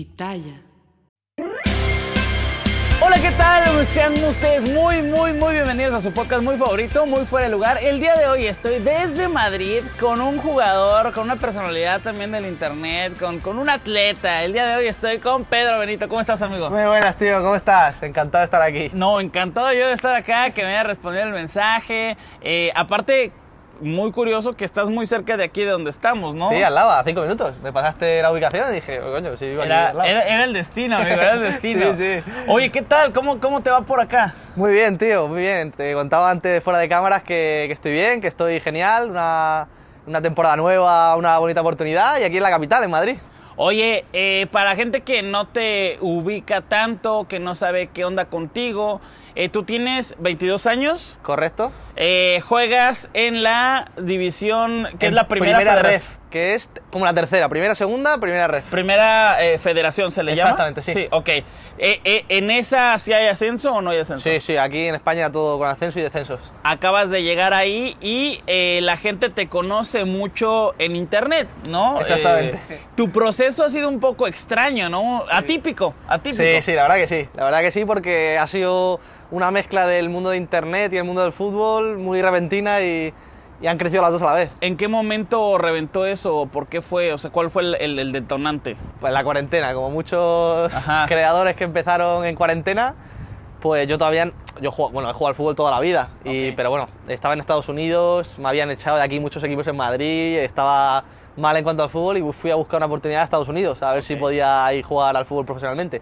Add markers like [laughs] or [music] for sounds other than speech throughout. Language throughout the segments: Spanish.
Pitaya. Hola, ¿qué tal? Sean ustedes muy, muy, muy bienvenidos a su podcast muy favorito, muy fuera de lugar. El día de hoy estoy desde Madrid con un jugador, con una personalidad también del internet, con, con un atleta. El día de hoy estoy con Pedro Benito. ¿Cómo estás, amigo? Muy buenas, tío. ¿Cómo estás? Encantado de estar aquí. No, encantado yo de estar acá, que me haya respondido el mensaje. Eh, aparte, muy curioso que estás muy cerca de aquí de donde estamos, ¿no? Sí, al lado, a cinco minutos. Me pasaste la ubicación y dije, coño, sí, aquí Era, al lado. era- era el destino, amigo, era el [laughs] destino. Sí, sí. Oye, ¿qué tal? ¿Cómo, ¿Cómo te va por acá? Muy bien, tío, muy bien. Te contaba antes fuera de cámaras que, que estoy bien, que estoy genial, una, una temporada nueva, una bonita oportunidad y aquí en la capital, en Madrid. Oye, eh, para gente que no te ubica tanto, que no sabe qué onda contigo, eh, tú tienes 22 años, ¿Correcto? eh, juegas en la división, que es la primera, federa- ref, que es como la tercera, primera, segunda, primera ref. Primera eh, federación se le llama. Exactamente, sí. Sí, ok. Eh, eh, ¿En esa sí hay ascenso o no hay ascenso? Sí, sí, aquí en España todo con ascenso y descensos. Acabas de llegar ahí y eh, la gente te conoce mucho en internet, ¿no? Exactamente. Tu proceso ha sido un poco extraño, ¿no? Atípico, atípico. Sí, sí, la verdad que sí. La verdad que sí, porque ha sido una mezcla del mundo de internet y el mundo del fútbol muy repentina y, y han crecido las dos a la vez. ¿En qué momento reventó eso? ¿Por qué fue? O sea, ¿cuál fue el, el- el detonante? Pues la cuarentena, como muchos Ajá. creadores que empezaron en cuarentena, pues yo todavía, yo juego, bueno, he jugado al fútbol toda la vida, y, Ok. pero bueno, estaba en Estados Unidos, me habían echado de aquí muchos equipos en Madrid, estaba mal en cuanto al fútbol y fui a buscar una oportunidad a Estados Unidos, a ver si Ok. podía ir jugar al fútbol profesionalmente.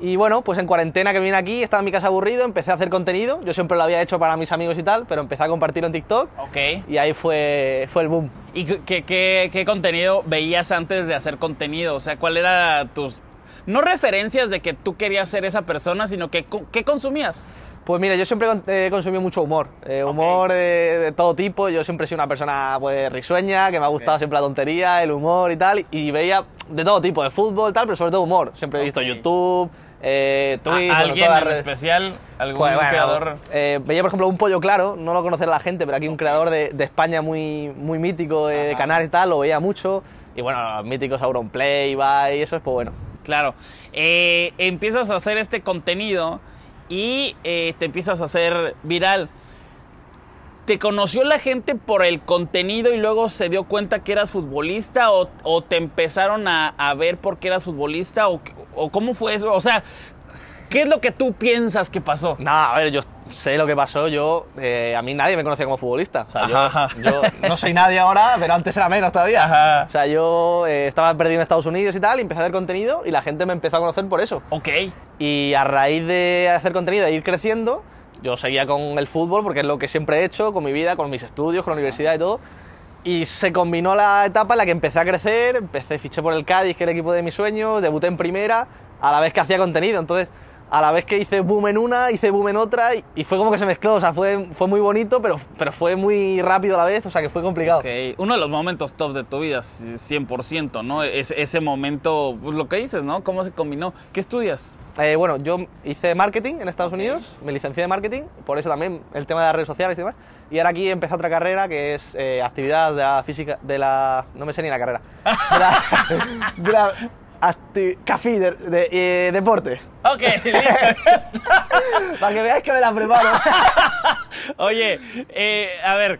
Y bueno, pues en cuarentena que vine aquí, estaba en mi casa aburrido, empecé a hacer contenido, yo siempre lo había hecho para mis amigos y tal, pero empecé a compartirlo en TikTok Ok. y ahí fue, fue el boom. ¿Y qué, qué- qué- contenido veías antes de hacer contenido? O sea, ¿cuál era tus... No referencias de que tú querías ser esa persona, sino que ¿qué consumías? Pues mira, yo siempre he consumido mucho humor, eh, humor de, de todo tipo, yo siempre he sido una persona pues risueña, que me ha gustado siempre la tontería, el humor y tal, y veía de todo tipo, de fútbol y tal, pero sobre todo humor, siempre he visto. YouTube, eh, ¿A- Twitch, bueno, ¿Alguien todas las en redes. especial? ¿Algún Pues, bueno, creador? eh, veía, por ejemplo, un pollo claro, no lo conocerá la gente, pero aquí un creador de, de España muy, muy mítico, de, de. Canarias y tal, lo veía mucho, y bueno, los míticos Auronplay, Ibai, y eso es pues bueno. Claro. Eh, empiezas a hacer este contenido y eh, te empiezas a hacer viral. ¿Te conoció la gente por el contenido y luego se dio cuenta que eras futbolista o, o te empezaron a, a ver porque eras futbolista o, o cómo fue eso? O sea, ¿qué es lo que tú piensas que pasó? Nada, a ver, yo sé lo que pasó. Yo, eh, a mí nadie me conocía como futbolista. O sea, yo, Ajá, ajá. yo [laughs] no soy nadie ahora, pero antes era menos todavía. Ajá. O sea, yo eh, estaba perdido en Estados Unidos y tal, y empecé a hacer contenido y la gente me empezó a conocer por eso. Ok. Y a raíz de hacer contenido, de ir creciendo, yo seguía con el fútbol porque es lo que siempre he hecho, con mi vida, con mis estudios, con la universidad y todo. Y se combinó la etapa en la que empecé a crecer, empecé, fiché por el Cádiz, que era el equipo de mis sueños, debuté en primera, a la vez que hacía contenido. Entonces, a la vez que hice boom en una, hice boom en otra, y, fue como que se mezcló. O sea, fue, fue muy bonito, pero, pero fue muy rápido a la vez, o sea, que fue complicado. Ok, uno de los momentos top de tu vida, 100%, ¿no? Es, ese momento, pues lo que dices, ¿no? ¿Cómo se combinó? ¿Qué estudias? Eh, bueno, yo hice marketing en Estados Unidos, me licencié de marketing, por eso también el tema de las redes sociales y demás. Y ahora aquí empecé otra carrera que es eh, actividad de la física, de la. No me sé ni la carrera. De la. [laughs] de la acti- CAFI, de, de- eh, deporte. Ok, [laughs] listo. Para que veáis que me la preparo. [laughs] Oye, eh, a ver,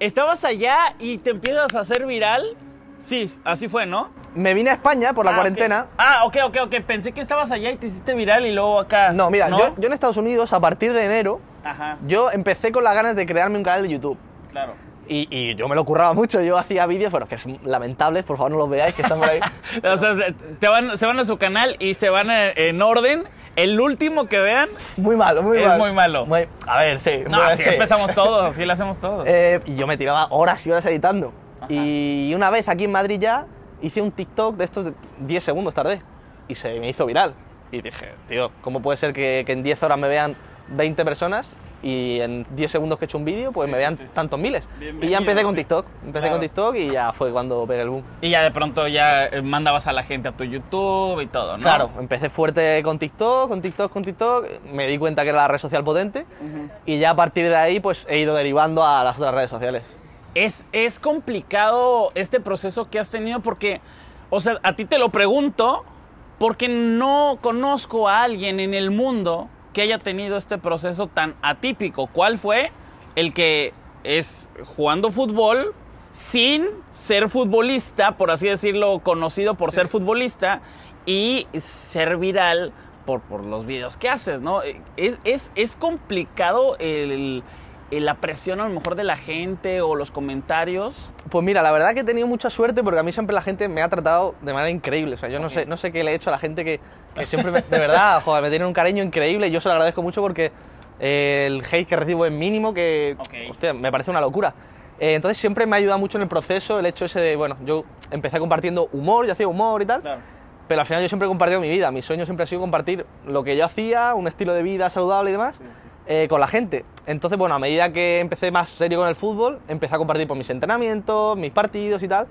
estabas allá y te empiezas a hacer viral. Sí, así fue, ¿no? Me vine a España por la Ah, cuarentena. Ah, ok, ok, ok. Pensé que estabas allá y te hiciste viral y luego acá. No, mira, Yo, yo en Estados Unidos, a partir de enero, Ajá, yo empecé con las ganas de crearme un canal de YouTube. claro. Y, y yo me lo curraba mucho, yo hacía vídeos, bueno, que son lamentables, por favor no los veáis, que están por ahí. [laughs] O sea, se, te van, se van a su canal y se van en, en orden. El último que vean. Muy malo, muy Es malo. muy malo. Muy- a ver, sí. No, así sí. empezamos todos, así lo hacemos todos. [laughs] Eh, y yo me tiraba horas y horas editando. Y una vez aquí en Madrid ya hice un TikTok de estos de 10 segundos tardé y se me hizo viral. Y dije, tío, ¿cómo puede ser que, que en 10 horas me vean 20 personas y en 10 segundos que he hecho un vídeo pues me vean tantos miles? Y ya empecé con. TikTok, empecé Claro. con TikTok y ya fue cuando pegué el boom. Y ya de pronto ya eh, mandabas a la gente a tu YouTube y todo, ¿no? Claro, empecé fuerte con TikTok, con TikTok, con TikTok, me di cuenta que era la red social potente y ya a partir de ahí pues he ido derivando a las otras redes sociales. Es, es complicado este proceso que has tenido porque, o sea, a ti te lo pregunto porque no conozco a alguien en el mundo que haya tenido este proceso tan atípico. ¿Cuál fue? El que es jugando fútbol sin ser futbolista, por así decirlo, conocido por ser futbolista y ser viral por, por los videos que haces, ¿no? Es, es, es complicado el, el- la presión a lo mejor de la gente o los comentarios. Pues mira, la verdad que he tenido mucha suerte porque a mí siempre la gente me ha tratado de manera increíble. O sea, yo no, sé, no sé qué le he hecho a la gente que, que siempre, [laughs] me- de verdad, joder, me tiene un cariño increíble y yo se lo agradezco mucho porque eh, el hate que recibo es mínimo, que Ok. hostia, me parece una locura. Eh, entonces siempre me ha ayudado mucho en el proceso el hecho ese de, bueno, yo empecé compartiendo humor, yo hacía humor y tal, pero al final yo siempre he compartido mi vida. Mi sueño siempre ha sido compartir lo que yo hacía, un estilo de vida saludable y demás, eh, con la gente. Entonces, bueno, a medida que empecé más serio con el fútbol, empecé a compartir por mis entrenamientos, mis partidos y tal.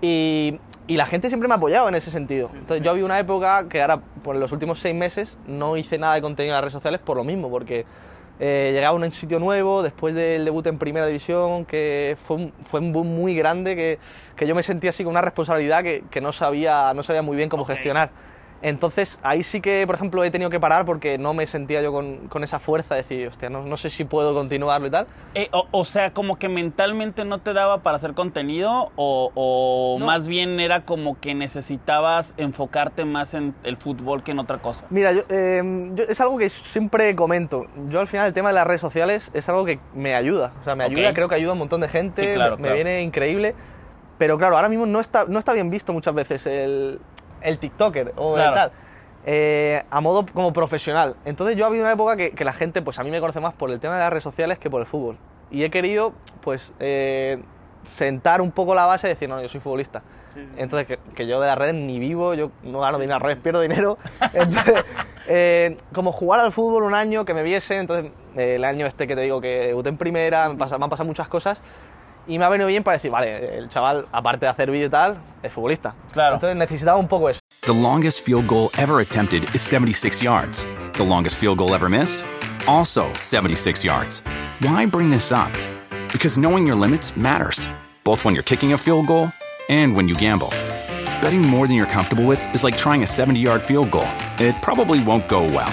Y, y la gente siempre me ha apoyado en ese sentido. Entonces, yo había una época que ahora, por los últimos seis meses, no hice nada de contenido en las redes sociales por lo mismo, porque eh, llegaba a un sitio nuevo después del debut en Primera División, que fue un, fue un boom muy grande, que, que yo me sentía así con una responsabilidad que, que no, sabía, no sabía muy bien cómo gestionar. Entonces ahí sí que, por ejemplo, he tenido que parar porque no me sentía yo con, con esa fuerza de decir, hostia, no, no sé si puedo continuarlo y tal. Eh, o, o sea, como que mentalmente no te daba para hacer contenido o, o No. más bien era como que necesitabas enfocarte más en el fútbol que en otra cosa. Mira, yo, eh, yo- es algo que siempre comento. Yo al final el tema de las redes sociales es algo que me ayuda. O sea, me ayuda, creo que ayuda a un montón de gente, Sí, claro, me, me claro. viene increíble. Pero claro, ahora mismo no está, no está bien visto muchas veces el, el TikToker o el tal. eh, a modo como profesional. Entonces yo ha habido una época que, que la gente, pues a mí me conoce más por el tema de las redes sociales que por el fútbol. Y he querido, pues, eh, sentar un poco la base y decir, no, yo soy futbolista. Entonces, que, que yo de las redes ni vivo, yo no gano dinero, al revés, pierdo dinero. [laughs] Entonces, eh, como jugar al fútbol un año, que me viese, entonces el año este que te digo que debuté en primera, me, pasa- me han pasado muchas cosas. Y me ha venido bien para decir, vale, el chaval, aparte de hacer vídeo y tal, es futbolista. Claro. Entonces necesitaba un poco eso. The longest field goal ever attempted is 76 yards. The longest field goal ever missed? Also 76 yards. Why bring this up? Because knowing your limits matters, both when you're kicking a field goal and when you gamble. Betting more than you're comfortable with is like trying a 70 yard field goal. It probably won't go well.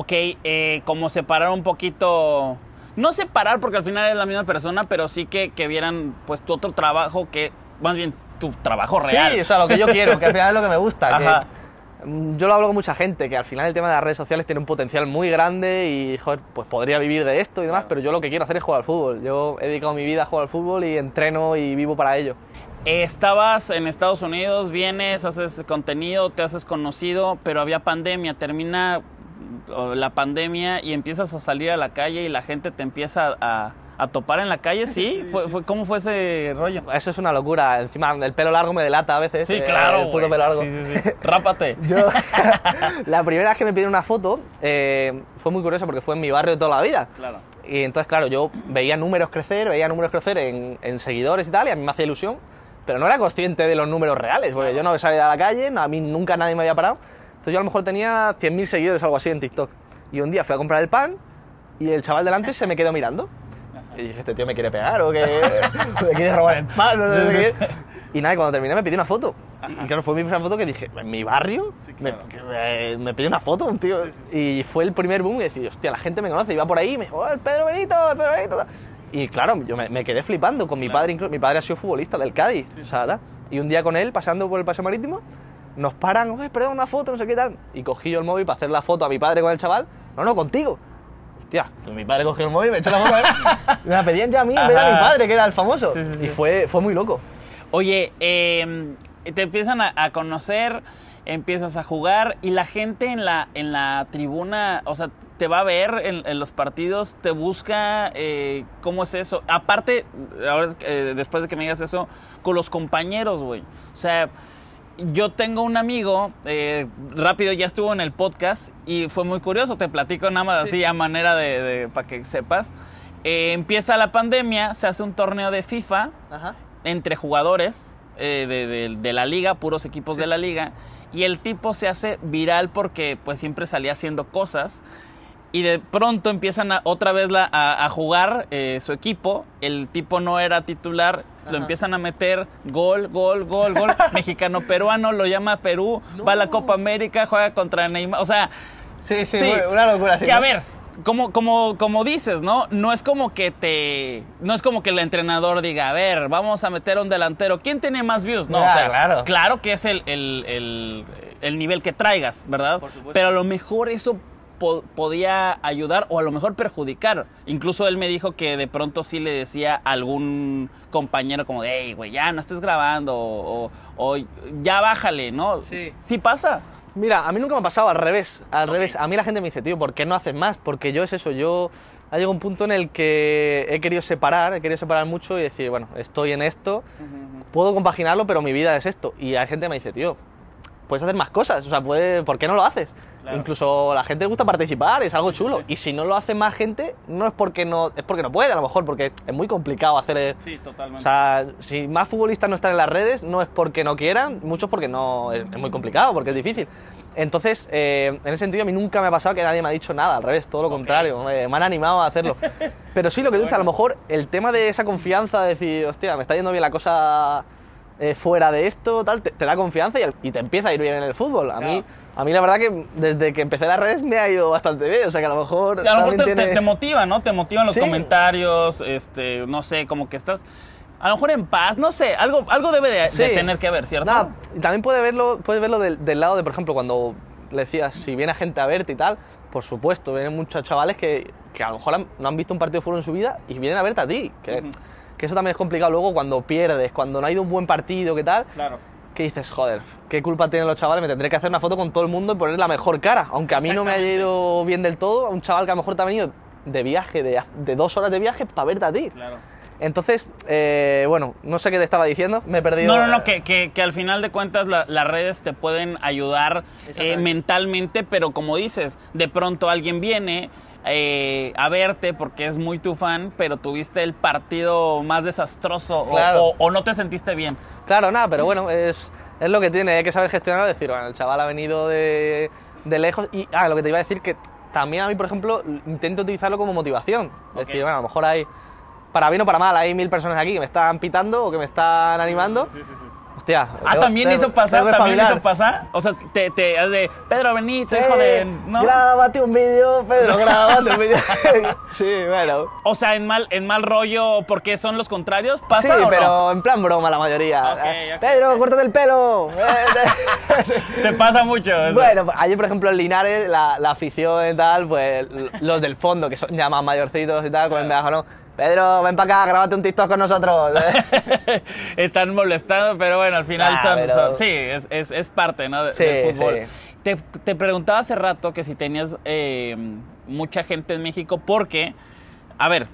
Ok, eh, como separar un poquito. No separar porque al final es la misma persona, pero sí que, que vieran pues tu otro trabajo que. Más bien tu trabajo real. Sí, o sea, lo que yo quiero, que al final es lo que me gusta. Ajá. mm, yo lo hablo con mucha gente, que al final el tema de las redes sociales tiene un potencial muy grande y, joder, pues podría vivir de esto y demás, pero yo lo que quiero hacer es jugar al fútbol. Yo he dedicado mi vida a jugar al fútbol y entreno y vivo para ello. Estabas en Estados Unidos, vienes, haces contenido, te haces conocido, pero había pandemia, termina la pandemia y empiezas a salir a la calle y la gente te empieza a, a topar en la calle, [laughs] ¿sí? fue, fue- ¿Cómo fue ese rollo? Eso es una locura. Encima, el pelo largo me delata a veces. Sí, eh, claro. El güey. pelo largo. Sí, sí, sí. [laughs] Rápate. Yo, [laughs] la primera vez que me pidieron una foto eh, fue muy curioso porque fue en mi barrio de toda la vida. Claro. Y entonces, claro, yo veía números crecer, veía números crecer en, en seguidores y tal, y a mí me hacía ilusión, pero no era consciente de los números reales, porque yo no salía a la calle, a mí nunca nadie me había parado. Entonces yo a lo mejor tenía 100.000 seguidores o algo así en TikTok. Y un día fui a comprar el pan y el chaval delante se me quedó mirando. Y dije, este tío me quiere pegar o que [laughs] me quiere robar el pan. no sé qué. Y nada, y cuando terminé me pidió una foto. Y claro, fue mi primera foto que dije, ¿en mi barrio? me, que me, me pidió una foto un tío. Y fue el primer boom y decía, hostia, la gente me conoce. Iba por ahí y me dijo, "Oh, el Pedro Benito, el Pedro Benito. Y claro, yo me, me quedé flipando con mi padre. incluso- Mi padre ha sido futbolista del Cádiz. o sea. Y un día con él, pasando por el paseo marítimo, nos paran, oye, perdón, una foto, no sé qué tal. Y cogí yo el móvil para hacer la foto a mi padre con el chaval. No, no, contigo. Hostia, pues mi padre cogió el móvil, me echó la foto a él. [laughs] Me la pedían ya a mí en vez de a mi padre, que era el famoso. Sí, sí, sí. Y fue, fue muy loco. Oye, eh, te empiezan a, a conocer, empiezas a jugar y la gente en la, en la tribuna, o sea, te va a ver en, en los partidos, te busca, eh, ¿cómo es eso? Aparte, ahora eh, después de que me digas eso, con los compañeros, güey. O sea, yo tengo un amigo, eh, rápido ya estuvo en el podcast y fue muy curioso, te platico nada más así a manera de, de- para que sepas. Eh, empieza la pandemia, se hace un torneo de FIFA Ajá. entre jugadores eh, de, de- de la liga, puros equipos de la liga, y el tipo se hace viral porque pues siempre salía haciendo cosas. Y de pronto empiezan a- otra vez la- a, a jugar eh, su equipo. El tipo no era titular. Lo empiezan a meter gol, gol, gol, gol. [laughs] Mexicano-peruano, lo llama a Perú. Va a la Copa América, juega contra Neymar. O sea, Sí, sí, Sí. una locura. sí, que a ¿no? ver, como, como, como dices, ¿no? No es como que te. No es como que el entrenador diga, a ver, vamos a meter a un delantero. ¿Quién tiene más views? No, o sea, claro. claro que es el, el- el- el nivel que traigas, ¿verdad? Por supuesto. Pero a lo mejor eso po- podía ayudar o a lo mejor perjudicar. Incluso él me dijo que de pronto sí le decía a algún compañero como de, hey, güey, ya no estés grabando o, o ya bájale, ¿no? Sí. Sí pasa. Mira, a mí nunca me ha pasado al revés. Al revés, a mí la gente me dice, tío, ¿por qué no haces más? Porque yo es eso, yo ha llegado un punto en el que he querido separar, he querido separar mucho y decir, bueno, estoy en esto, puedo compaginarlo, pero mi vida es esto. Y hay gente que me dice, tío, puedes hacer más cosas, o sea, puede- ¿por qué no lo haces? Claro. Incluso a la gente le gusta participar, es algo chulo. Y si no lo hace más gente, no es porque no, es porque no puede, a lo mejor, porque es muy complicado hacer el- Sí, totalmente. o sea, si más futbolistas no están en las redes, no es porque no quieran, muchos porque no es, es muy complicado, porque es difícil. Entonces, eh, en ese sentido, a mí nunca me ha pasado que nadie me ha dicho nada, al revés, todo lo contrario, me, me han animado a hacerlo. [laughs] Pero sí, lo que dices, a lo mejor el tema de esa confianza, de decir, hostia, me está yendo bien la cosa eh, fuera de esto, tal, te, te da confianza y, el- y te empieza a ir bien en el fútbol. A mí, a mí la verdad que desde que empecé las redes me ha ido bastante bien, o sea que a lo mejor... Sí, a lo mejor te, tiene- te motiva, ¿no? Te motivan los Sí. comentarios, este, no sé, como que estás a lo mejor en paz, no sé, algo, algo debe de, de Sí. tener que ver, ¿cierto? También puede verlo, puedes verlo del, del lado de, por ejemplo, cuando le decías, si viene gente a verte y tal, por supuesto, vienen muchos chavales que, que a lo mejor han- no han visto un partido de fútbol en su vida y vienen a verte a ti. Que, Ujú. Que eso también es complicado luego cuando pierdes, cuando no ha ido un buen partido, ¿qué tal? Claro. Que dices, joder, ¿qué culpa tienen los chavales? Me tendré que hacer una foto con todo el mundo y poner la mejor cara. Aunque a mí no me haya ido bien del todo, a un chaval que a lo mejor te ha venido de viaje, de, de dos horas de viaje, para verte a ti. Claro. Entonces, eh, bueno, no sé qué te estaba diciendo, me he perdido. No, no, no, que, que- que al final de cuentas la- las redes te pueden ayudar eh, mentalmente, pero como dices, de pronto alguien viene eh, a verte porque es muy tu fan, pero tuviste el partido más desastroso o- Claro. o, o no te sentiste bien. Claro, nada, pero bueno, es, es lo que tiene, hay que saber gestionarlo, decir, bueno, el chaval ha venido de, de lejos y, ah, lo que te iba a decir que también a mí, por ejemplo, intento utilizarlo como motivación. Ok. Decir, bueno, a lo mejor hay, para bien o para mal, hay mil personas aquí que me están pitando o que me están animando. Hostia. Ah, también hizo pasar, también hizo pasar. O sea, te, te de Pedro Benito, Sí, hijo de. ¿no? Grábate un vídeo, Pedro, [laughs] grábate un vídeo. [laughs] sí, bueno. O sea, en mal, en mal rollo porque son los contrarios. ¿Pasa sí, o no? pero en plan broma la mayoría. Pedro, córtate el pelo. [laughs] Te pasa mucho. eso. Bueno, pues, ayer por ejemplo en Linares, la, la afición y tal, pues los del fondo, que son ya más mayorcitos y tal, con el megáfono, Pedro, ven para acá, grábate un TikTok con nosotros. [laughs] Están molestando, pero bueno, al final Ah, son, pero- son- Sí, es, es- es parte ¿no? de- Sí, del fútbol. sí. Te, te preguntaba hace rato que si tenías eh, mucha gente en México, porque, a ver,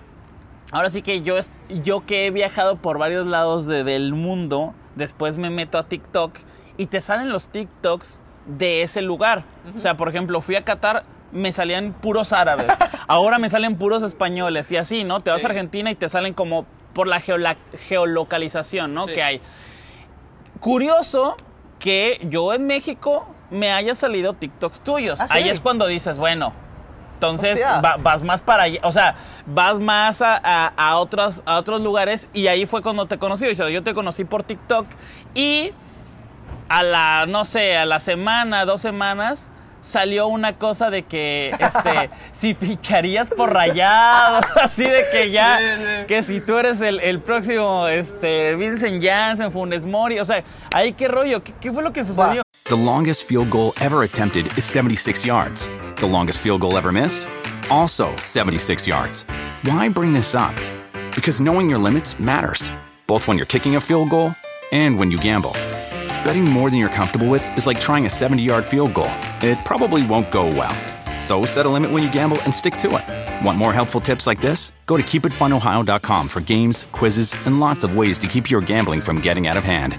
ahora sí que yo, yo que he viajado por varios lados de- del mundo, después me meto a TikTok y te salen los TikToks de ese lugar. O sea, por ejemplo, fui a Qatar, me salían puros árabes. [laughs] Ahora me salen puros españoles y así, ¿no? Te vas Sí. a Argentina y te salen como por la geola- geolocalización, ¿no? Sí. Que hay. Curioso que yo en México me haya salido TikToks tuyos. ¿Ah, sí? Ahí es cuando dices, bueno, entonces va- vas más para allá, o sea, vas más a, a- a otros, a otros lugares y ahí fue cuando te conocí. O sea, yo te conocí por TikTok y a la, no sé, a la semana, dos semanas, salió una cosa de que, este, [laughs] si ficharías por rayado, [laughs] así de que ya, Sí, sí. que si tú eres el, el próximo, este, Vincent Janssen, Funes Mori, o sea, ahí qué rollo, qué, qué fue lo que sucedió. The longest field goal ever attempted is 76 yards. The longest field goal ever missed? Also 76 yards. Why bring this up? Because knowing your limits matters, both when you're kicking a field goal and when you gamble. Betting more than you're comfortable with is like trying a 70 yard field goal. It probably won't go well. So set a limit when you gamble and stick to it. Want more helpful tips like this? Go to keepitfunohio.com for games, quizzes, and lots of ways to keep your gambling from getting out of hand.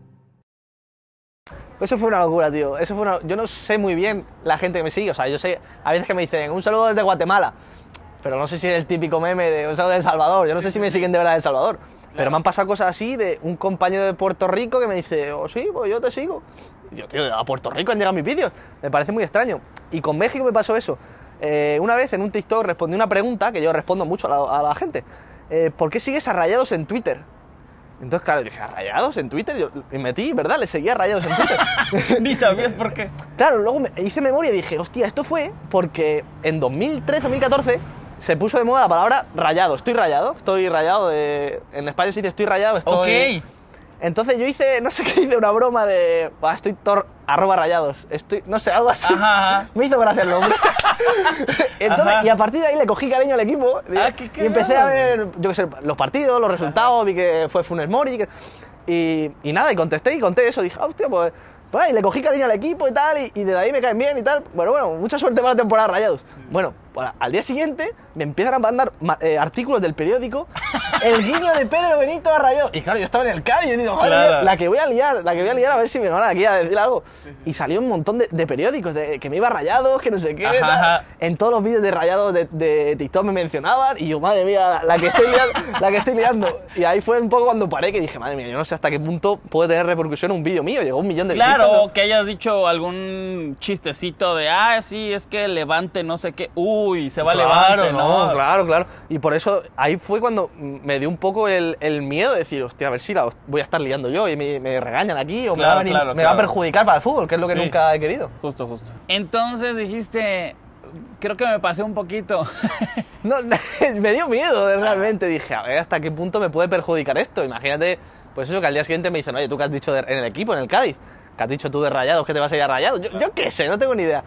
Eso fue una locura, tío. Eso fue una... Yo no sé muy bien la gente que me sigue. O sea, yo sé, a veces que me dicen un saludo desde Guatemala. Pero no sé si es el típico meme de un saludo de El Salvador. Yo no sé si me siguen de verdad de El Salvador. Pero me han pasado cosas así de un compañero de Puerto Rico que me dice, oh sí, pues yo te sigo. Y yo, tío, a Puerto Rico han llegado mis vídeos. Me parece muy extraño. Y con México me pasó eso. Eh, una vez en un TikTok respondí una pregunta que yo respondo mucho a la, a la gente. Eh, ¿Por qué sigues a Rayados en Twitter? Entonces, claro, dije, ¿a Rayados en Twitter? Yo me metí, ¿verdad? Le seguía Rayados en Twitter. [laughs] Ni sabías por qué. Claro, luego me hice memoria y dije, hostia, esto fue porque en 2013-2014 se puso de moda la palabra rayado. Estoy rayado, estoy rayado de... En España se dice estoy rayado, estoy... Ok. Entonces yo hice, no sé qué, hice una broma de... "Buah, estoy tor... arroba rayados. Estoy, no sé, algo así. Ajá, ajá. [laughs] Me hizo gracia el nombre. [laughs] Entonces, Ajá. y a partir de ahí le cogí cariño al equipo. Ah, qué y empecé a ver, yo qué sé, los partidos, los resultados, vi que fue Funes Mori. que- y, y nada, y contesté y conté eso. Dije, ah, hostia, pues, pues y le cogí cariño al equipo y tal, y, y desde ahí me caen bien y tal. Bueno, bueno, mucha suerte para la temporada Rayados. Bueno, al día siguiente me empiezan a mandar ma- eh, artículos del periódico, el guiño de Pedro Benito a Rayados. Y claro, yo estaba en el Cádiz y digo, madre Claro. mía, la que voy a liar, la que voy a liar a ver si me van aquí a decir algo. Y salió un montón de, de periódicos, de que me iba a Rayados, que no sé qué. Ajá, tal. ajá. En todos los vídeos de Rayados de, de TikTok me mencionaban y yo, madre mía, la, la que estoy liando, la que estoy liando. Y ahí fue un poco cuando paré que dije, madre mía, yo no sé hasta qué punto puede tener repercusión un vídeo mío. Llegó un millón de visitas, Claro, ¿no? que hayas dicho algún chistecito de, ah, sí, es que levante no sé qué. Uy, se va a levante, no, ¿no? claro, claro. Y por eso ahí fue cuando me dio un poco el, el miedo de decir, hostia, a ver si la voy a estar liando yo y me, me regañan aquí o me, Claro, va a, venir- claro, me va a perjudicar para el fútbol, que es lo que Sí. nunca he querido. Justo, justo. Entonces dijiste, creo que me pasé un poquito. [laughs] No, [laughs] me dio miedo realmente. Dije, a ver hasta qué punto me puede perjudicar esto. Imagínate, pues eso que al día siguiente me dicen, oye, tú qué has dicho de- en el equipo, en el Cádiz, que has dicho tú de rayados, que te vas a ir a rayados. Yo, yo qué sé, no tengo ni idea.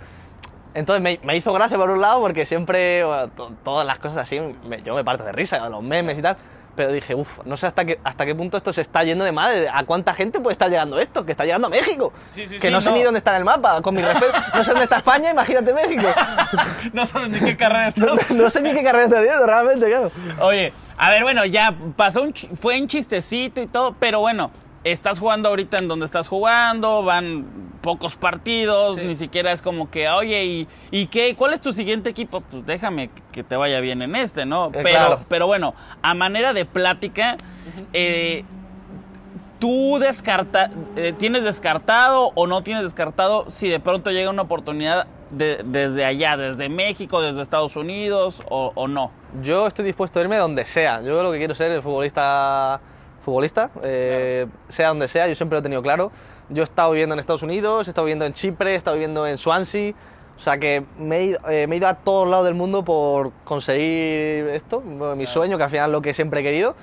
Entonces me, me hizo gracia por un lado porque siempre, bueno, to- todas las cosas así, me- yo me parto de risa, los memes y tal. Pero dije, uff, no sé hasta qué, hasta qué punto esto se está yendo de madre. ¿A cuánta gente puede estar llegando esto? Que está llegando a México. Sí, sí, que sí, no sé no. ni dónde está en el mapa. Con mi respeto, no sé dónde está España, imagínate México. [laughs] no sabes ni qué carrera [laughs] No, estás. no sé ni qué carrera estoy haciendo realmente, claro. Oye, a ver, bueno, ya pasó un fue en chistecito y todo, pero bueno, estás jugando ahorita en donde estás jugando, van pocos partidos, Sí. ni siquiera es como que, oye, ¿y, ¿y qué? ¿Cuál es tu siguiente equipo? Pues déjame que te vaya bien en este, ¿no? pero, claro. pero bueno, a manera de plática, eh, ¿tú descarta, eh, tienes descartado o no tienes descartado si de pronto llega una oportunidad de- desde allá, desde México, desde Estados Unidos o, o no? Yo estoy dispuesto a irme donde sea. Yo lo que quiero ser es futbolista, futbolista eh, sea donde sea, yo siempre lo he tenido claro. Yo he estado viviendo en Estados Unidos, he estado viviendo en Chipre, he estado viviendo en Swansea. O sea que me he, ido, eh, me he ido a todos lados del mundo por conseguir esto, mi sueño, que al final es lo que siempre he querido.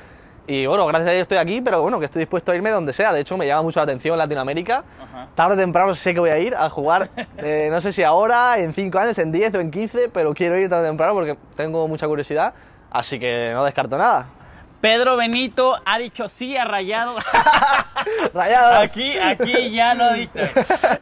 Y bueno, gracias a Dios estoy aquí, pero bueno, que estoy dispuesto a irme donde sea. De hecho, me llama mucho la atención Latinoamérica. Ajá. Tarde o temprano sé que voy a ir a jugar, [laughs] eh, no sé si ahora, en 5 años, en 10 o en 15, pero quiero ir tarde o temprano porque tengo mucha curiosidad. Así que no descarto nada. Pedro Benito ha dicho sí a Rayado. [laughs] Rayados. Aquí, aquí ya lo dije.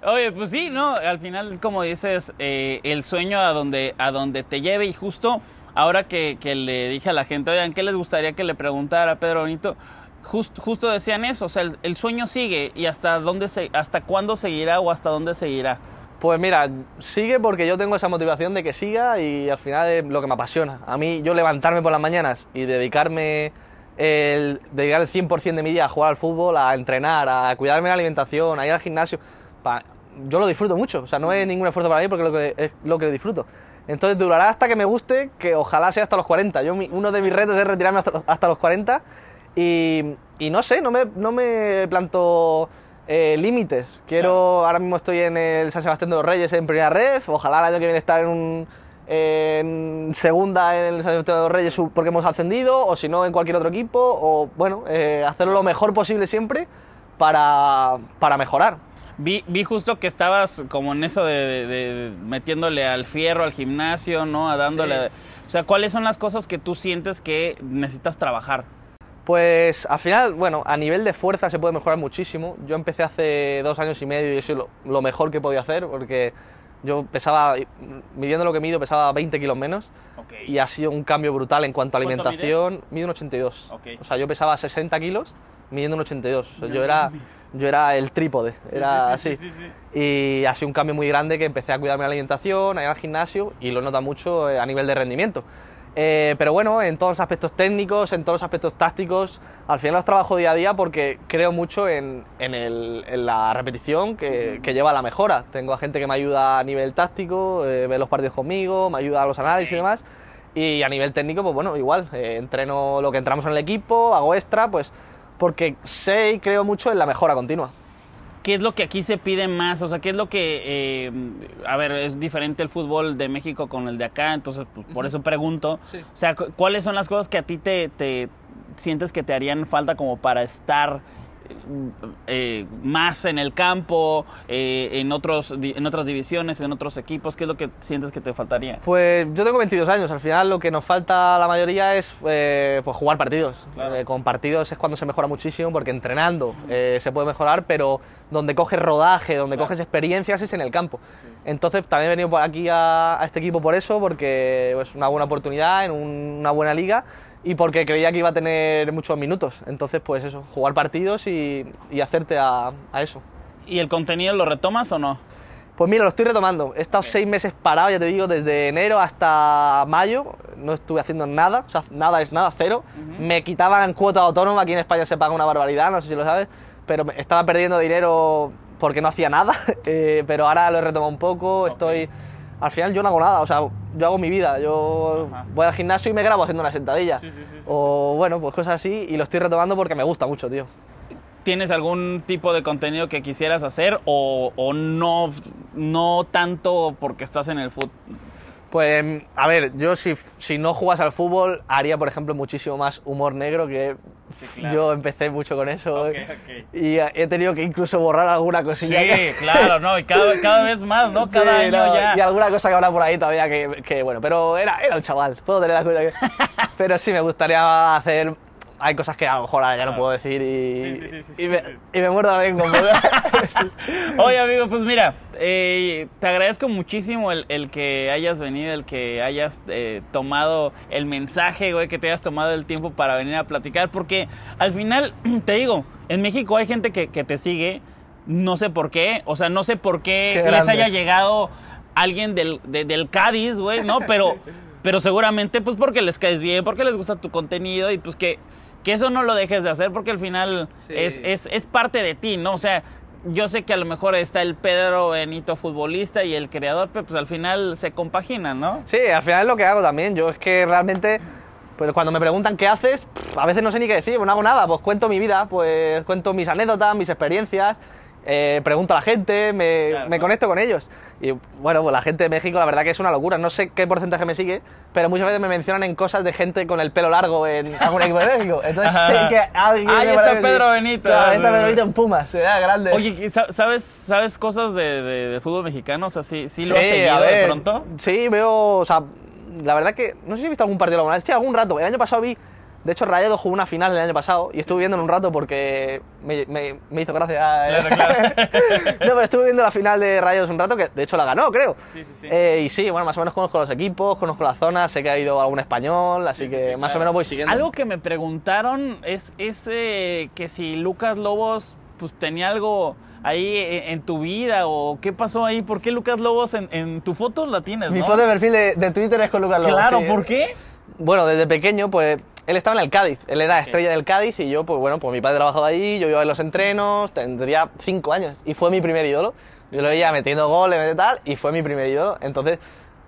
Oye, pues sí, ¿no? Al final, como dices, eh, el sueño a donde, a donde te lleve y justo ahora que, que le dije a la gente, oigan, ¿qué les gustaría que le preguntara a Pedro Benito? Just- justo decían eso, o sea, el, el sueño sigue y hasta dónde se, hasta cuándo seguirá o hasta dónde seguirá. Pues mira, sigue porque yo tengo esa motivación de que siga y al final es lo que me apasiona. A mí, yo levantarme por las mañanas y dedicarme el, dedicar el 100% de mi día a jugar al fútbol, a entrenar, a cuidarme de la alimentación, a ir al gimnasio, pa- yo lo disfruto mucho. O sea, no es ningún esfuerzo para mí porque es lo que, es lo que disfruto. Entonces durará hasta que me guste, que ojalá sea hasta los 40. Yo, mi- uno de mis retos es retirarme hasta los, hasta los 40 y, y no sé, no me, no me planto eh, límites. Quiero, ahora mismo estoy en el San Sebastián de los Reyes en primera ref, ojalá el año que viene estar en, un, en segunda en el San de los Reyes porque hemos ascendido, o si no en cualquier otro equipo, o bueno, eh, hacerlo lo mejor posible siempre para, para mejorar. Vi, vi justo que estabas como en eso de, de- de metiéndole al fierro, al gimnasio, ¿no? A dándole... Sí. O sea, ¿cuáles son las cosas que tú sientes que necesitas trabajar? Pues al final, bueno, a nivel de fuerza se puede mejorar muchísimo. Yo empecé hace dos años y medio y eso es lo, lo mejor que podía hacer porque yo pesaba, midiendo lo que mido, pesaba 20 kilos menos y ha sido un cambio brutal en cuanto a ¿Cuánto alimentación. Mido un 82. Ok. O sea, yo pesaba 60 kilos midiendo un 82. O sea, No yo, era, yo era el trípode, era sí, sí, así. sí, sí, Y ha sido un cambio muy grande que empecé a cuidarme de la alimentación, a ir al gimnasio y lo nota mucho eh, a nivel de rendimiento. Eh, pero bueno, en todos los aspectos técnicos, en todos los aspectos tácticos, al final los trabajo día a día porque creo mucho en, en el- en la repetición que, que lleva a la mejora. Tengo a gente que me ayuda a nivel táctico, eh, ve los partidos conmigo, me ayuda a los análisis y demás. Y a nivel técnico, pues bueno, igual, eh, entreno lo que entramos en el equipo, hago extra, pues porque sé y creo mucho en la mejora continua. ¿Qué es lo que aquí se pide más? O sea, ¿qué es lo que... eh, a ver, es diferente el fútbol de México con el de acá, entonces pues, por eso pregunto. Sí. O sea, cu- ¿cuáles son las cosas que a ti te, te sientes que te harían falta como para estar eh, más en el campo, eh, en, otros, en otras divisiones, en otros equipos? ¿Qué es lo que sientes que te faltaría? Pues yo tengo 22 años, al final lo que nos falta a la mayoría es eh, pues jugar partidos. Claro. Eh, con partidos es cuando se mejora muchísimo porque entrenando eh, se puede mejorar, pero donde coges rodaje, donde coges experiencias es en el campo. Entonces también he venido por aquí a, a este equipo por eso, porque es una buena oportunidad en un- una buena liga y porque creía que iba a tener muchos minutos. Entonces pues eso, jugar partidos y, y hacerte a- a eso. ¿Y el contenido lo retomas o no? Pues mira, lo estoy retomando. He estado seis meses parado, ya te digo, desde enero hasta mayo. No estuve haciendo nada, o sea, nada es nada, cero. Me quitaban cuota autónoma, aquí en España se paga una barbaridad, no sé si lo sabes, pero estaba perdiendo dinero porque no hacía nada. [laughs] Eh, pero ahora lo he retomado un poco, estoy... Al final yo no hago nada, o sea, yo hago mi vida. Yo Ajá. voy al gimnasio y me grabo haciendo una sentadilla. Sí, sí, sí, o bueno, pues cosas así, y lo estoy retomando porque me gusta mucho, tío. ¿Tienes algún tipo de contenido que quisieras hacer o, o no, no tanto porque estás en el fútbol? Pues, a ver, yo si, si no jugas al fútbol, haría, por ejemplo, muchísimo más humor negro, que Sí, [laughs] claro. yo empecé mucho con eso. Ok, ok. Y he tenido que incluso borrar alguna Sí, cosilla. que- claro, ¿no? Y cada, [laughs] cada vez más, ¿no? Cada Sí, año no, ya. Y alguna cosa que habrá por ahí todavía que, que, bueno, pero era, era un chaval, puedo tener la cuenta que... [laughs] pero sí, me gustaría hacer... Hay cosas que a lo mejor ahora ya no puedo decir y, Sí, sí, sí, y, me, y me muerdo. Sí. [laughs] Oye, amigo, pues mira, eh, te agradezco muchísimo el, el que hayas venido, el que hayas eh, tomado el mensaje, güey, que te hayas tomado el tiempo para venir a platicar, porque al final, [clears throat] te digo, en México hay gente que, que te sigue, no sé por qué, o sea, no sé por qué, Qué les grandes. haya llegado alguien del, de- del Cádiz, güey, ¿no? Pero, [laughs] pero seguramente, pues porque les caes bien, porque les gusta tu contenido y pues que, que eso no lo dejes de hacer porque al final Sí. es, es, es parte de ti, ¿no? O sea, yo sé que a lo mejor está el Pedro Benito futbolista y el creador, pero pues al final se compaginan, ¿no? Sí, al final es lo que hago también. Yo es que realmente, pues cuando me preguntan qué haces, a veces no sé ni qué decir, pues no hago nada, pues cuento mi vida, pues cuento mis anécdotas, mis experiencias eh, pregunto a la gente, me, Claro. me conecto con ellos. Y bueno, pues la gente de México la verdad que es una locura. No sé qué porcentaje me sigue, pero muchas veces me mencionan en cosas de gente con el pelo largo en algún equipo de México. Entonces sé que alguien... Ahí está Pedro Benito. Claro, ahí está Pedro Benito en Pumas, se da grande. Oye, ¿y sa- ¿sabes, ¿sabes cosas de, de- de fútbol mexicano? O sea, ¿sí, sí lo has Sí, seguido a de ver, pronto? Sí, veo, o sea, la verdad que no sé si he visto algún partido alguna vez, sí, algún rato. El año pasado vi, de hecho, Rayado jugó una final el año pasado y estuve viéndolo un rato porque me, me- me hizo gracia. eh. Claro, claro. [laughs] no, pero estuve viendo la final de Rayados un rato que de hecho la ganó, creo. Sí, sí, sí. Eh, y sí, bueno, más o menos conozco los equipos, conozco la zona, sé que ha ido algún español, así Sí, sí, que sí, más claro. o menos voy siguiendo. Algo que me preguntaron es, es eh, que si Lucas Lobos pues tenía algo ahí en, en tu vida o qué pasó ahí, ¿por qué Lucas Lobos en, en tu foto la tienes? Mi no? foto de perfil de, de Twitter es con Lucas Lobos. Claro, sí. ¿por qué? Bueno, desde pequeño, pues él estaba en el Cádiz, él era estrella del Cádiz y yo, pues bueno, pues mi padre trabajaba ahí, yo iba a los entrenos, tendría cinco años y fue mi primer ídolo. Yo lo veía metiendo goles, metiendo tal, y fue mi primer ídolo. Entonces,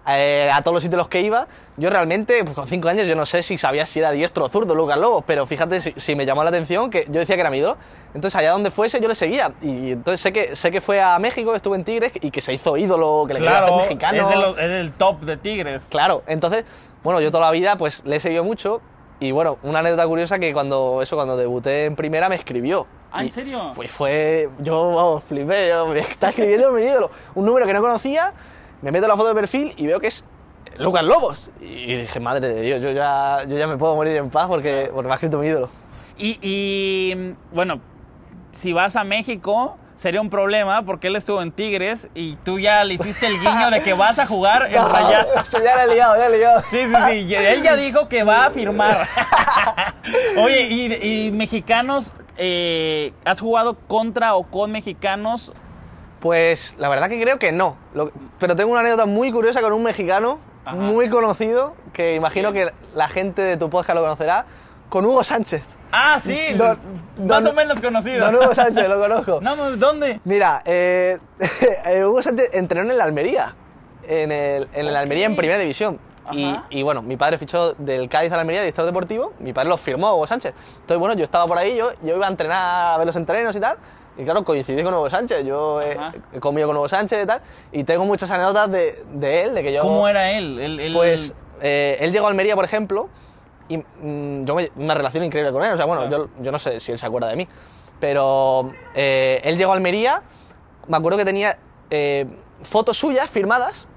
eh, a todos los sitios los que iba, yo realmente, pues con cinco años, yo no sé si sabía si era diestro o zurdo Lucas Lobos, pero fíjate si, si me llamó la atención que yo decía que era mi ídolo. Entonces, allá donde fuese, yo le seguía. Y entonces sé que, sé que fue a México, estuvo en Tigres y que se hizo ídolo, que le Claro, hacer mexicano. es, los- es del top de Tigres. Claro, entonces, bueno, yo toda la vida pues le he seguido mucho y bueno, una anécdota curiosa que cuando eso cuando debuté en primera me escribió. Ah, ¿en serio? Pues fue, yo vamos, flipé, yo, me está escribiendo [laughs] mi ídolo, un número que no conocía, me meto en la foto de perfil y veo que es Lucas Lobos. Y dije, madre de Dios, yo ya, yo ya me puedo morir en paz porque, porque me ha escrito mi ídolo. Y, y, bueno, si vas a México sería un problema porque él estuvo en Tigres y tú ya le hiciste el guiño de que vas a jugar en [laughs] Rayados. ya le he liado, ya le he liado. Sí, sí, sí. Él ya dijo que va a firmar. [laughs] Oye, ¿y, y mexicanos? eh, ¿Has jugado contra o con mexicanos? Pues la verdad que creo que no. Lo- pero tengo una anécdota muy curiosa con un mexicano Ajá. muy conocido, que imagino que la gente de tu podcast lo conocerá, con Hugo Sánchez. Ah, sí. Don- más o menos conocido. Don Hugo Sánchez, lo conozco. [laughs] No, ¿dónde? Mira, eh, [laughs] eh, Hugo Sánchez entrenó en el Almería, en el, en el Ok. Almería en Primera División. Y, y, bueno, mi padre fichó del Cádiz al Almería, director deportivo, mi padre lo firmó a Hugo Sánchez. Entonces, bueno, yo estaba por ahí, yo, yo iba a entrenar, a ver los entrenos y tal, y claro, coincidí con Hugo Sánchez, yo he, Ajá. he comido con Hugo Sánchez y tal, y tengo muchas anécdotas de, de él, de que yo... ¿Cómo era él? Él- él- Pues eh, él llegó a Almería, por ejemplo, y mm, yo me, una relación increíble con él. O sea, bueno, Claro. yo, yo no sé si él se acuerda de mí, pero eh, él llegó a Almería, me acuerdo que tenía eh, fotos suyas firmadas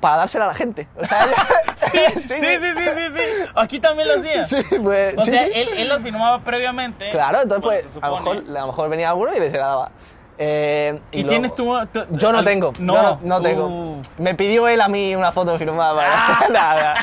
para dársela a la gente. O sea, [laughs] [laughs] Sí, sí, sí, sí, sí. Aquí también lo hacía. Sí, pues, O sí, sea, sí. Él, él los firmaba previamente. Claro, entonces pues se a lo, mejor, a lo mejor venía alguno y le se la daba. Eh, ¿Y, luego- tienes tú, Yo no tengo, No, yo no, no tengo. Uf. Me pidió él a mí una foto firmada para... Ah. [laughs] nada,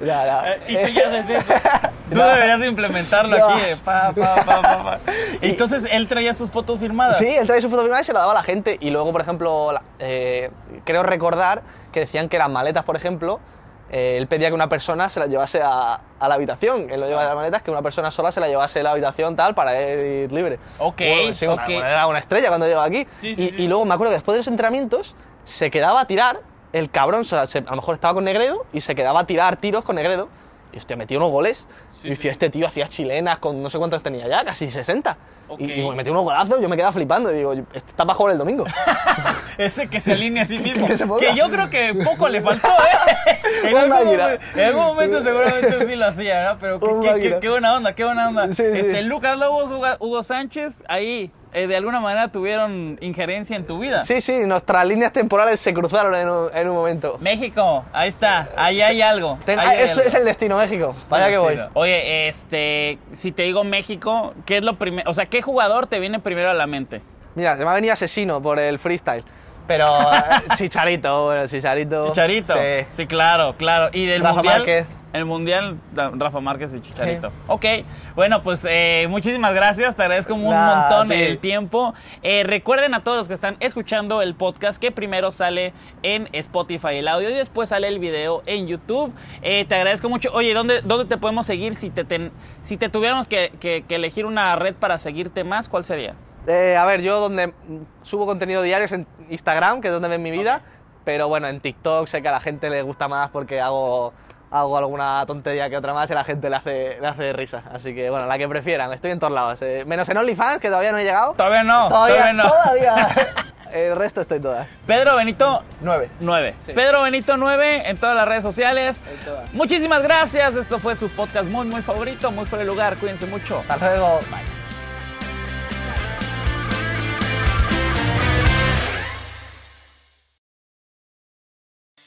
nada. Eh, Y tú ya haces eso. [laughs] Tú No. deberías de implementarlo No. aquí. de pa, pa, pa. [laughs] Y- Entonces él traía sus fotos firmadas. Sí, él traía su foto firmada y se la daba a la gente. Y luego, por ejemplo, eh, creo recordar que decían que las maletas, por ejemplo, eh, él pedía que una persona se las llevase a, a la habitación. Él lo llevaba las maletas, que una persona sola se la llevase a la habitación tal para él ir libre. Ok, Bueno, sí, una- ok. bueno, era una estrella cuando llegaba aquí. Sí, sí, y, sí. y luego me acuerdo que después de los entrenamientos se quedaba a tirar, el cabrón, o sea, se- a lo mejor estaba con Negredo y se quedaba a tirar tiros con Negredo. Y hostia, metía unos goles. Sí, y decía, sí. este tío hacía chilenas con no sé cuántos tenía ya, casi 60. Ok. Y, y metía unos golazos, yo me quedaba flipando. Y digo, este está para jugar el domingo. [laughs] Ese que se alinea a sí [laughs] mismo. Que que yo creo que poco le faltó, ¿eh? [laughs] En algún, momento, en algún momento seguramente sí lo hacía, ¿no? Pero qué, qué- qué- qué buena onda, qué buena onda. Sí. Este, Lucas Lobos, Hugo, Hugo Sánchez, ahí eh, de alguna manera tuvieron injerencia en tu vida. Sí, sí, nuestras líneas temporales se cruzaron en un, en un momento. México, ahí está, ahí hay algo. Ten- ahí ah, hay eso algo. es el destino México. Vaya que voy. Oye, este, si te digo México, ¿qué es lo primero? O sea, ¿qué jugador te viene primero a la mente? Mira, se me ha venido asesino por el freestyle. Pero eh, Chicharito, bueno, Chicharito. Chicharito. Sí. Sí, claro, claro. Y del Rafa mundial. Márquez. El mundial, Rafa Márquez y Chicharito. Sí. Ok, bueno, pues eh, muchísimas gracias. Te agradezco un Nah, montón el tiempo. Eh, recuerden a todos los que están escuchando el podcast que primero sale en Spotify el audio y después sale el video en YouTube. Eh, te agradezco mucho. Oye, ¿dónde, dónde te podemos seguir? Si te, ten- si te tuviéramos que, que- que elegir una red para seguirte más, ¿cuál sería? Eh, a ver, yo donde subo contenido diario es en Instagram, que es donde ven mi vida. Pero bueno, en TikTok sé que a la gente le gusta más porque hago hago alguna tontería que otra más y la gente le hace, le hace risa. Así que bueno, la que prefieran, estoy en todos lados. eh, menos en OnlyFans, que todavía no he llegado. Todavía no, Todavía, todavía no. todavía. [laughs] El resto estoy todas. Pedro Benito Nueve. 9. Sí. Pedro Benito 9 en todas las redes sociales. En todas. Muchísimas gracias. Esto fue su podcast muy, muy favorito, muy fuera de lugar. Cuídense mucho. Hasta luego. Bye.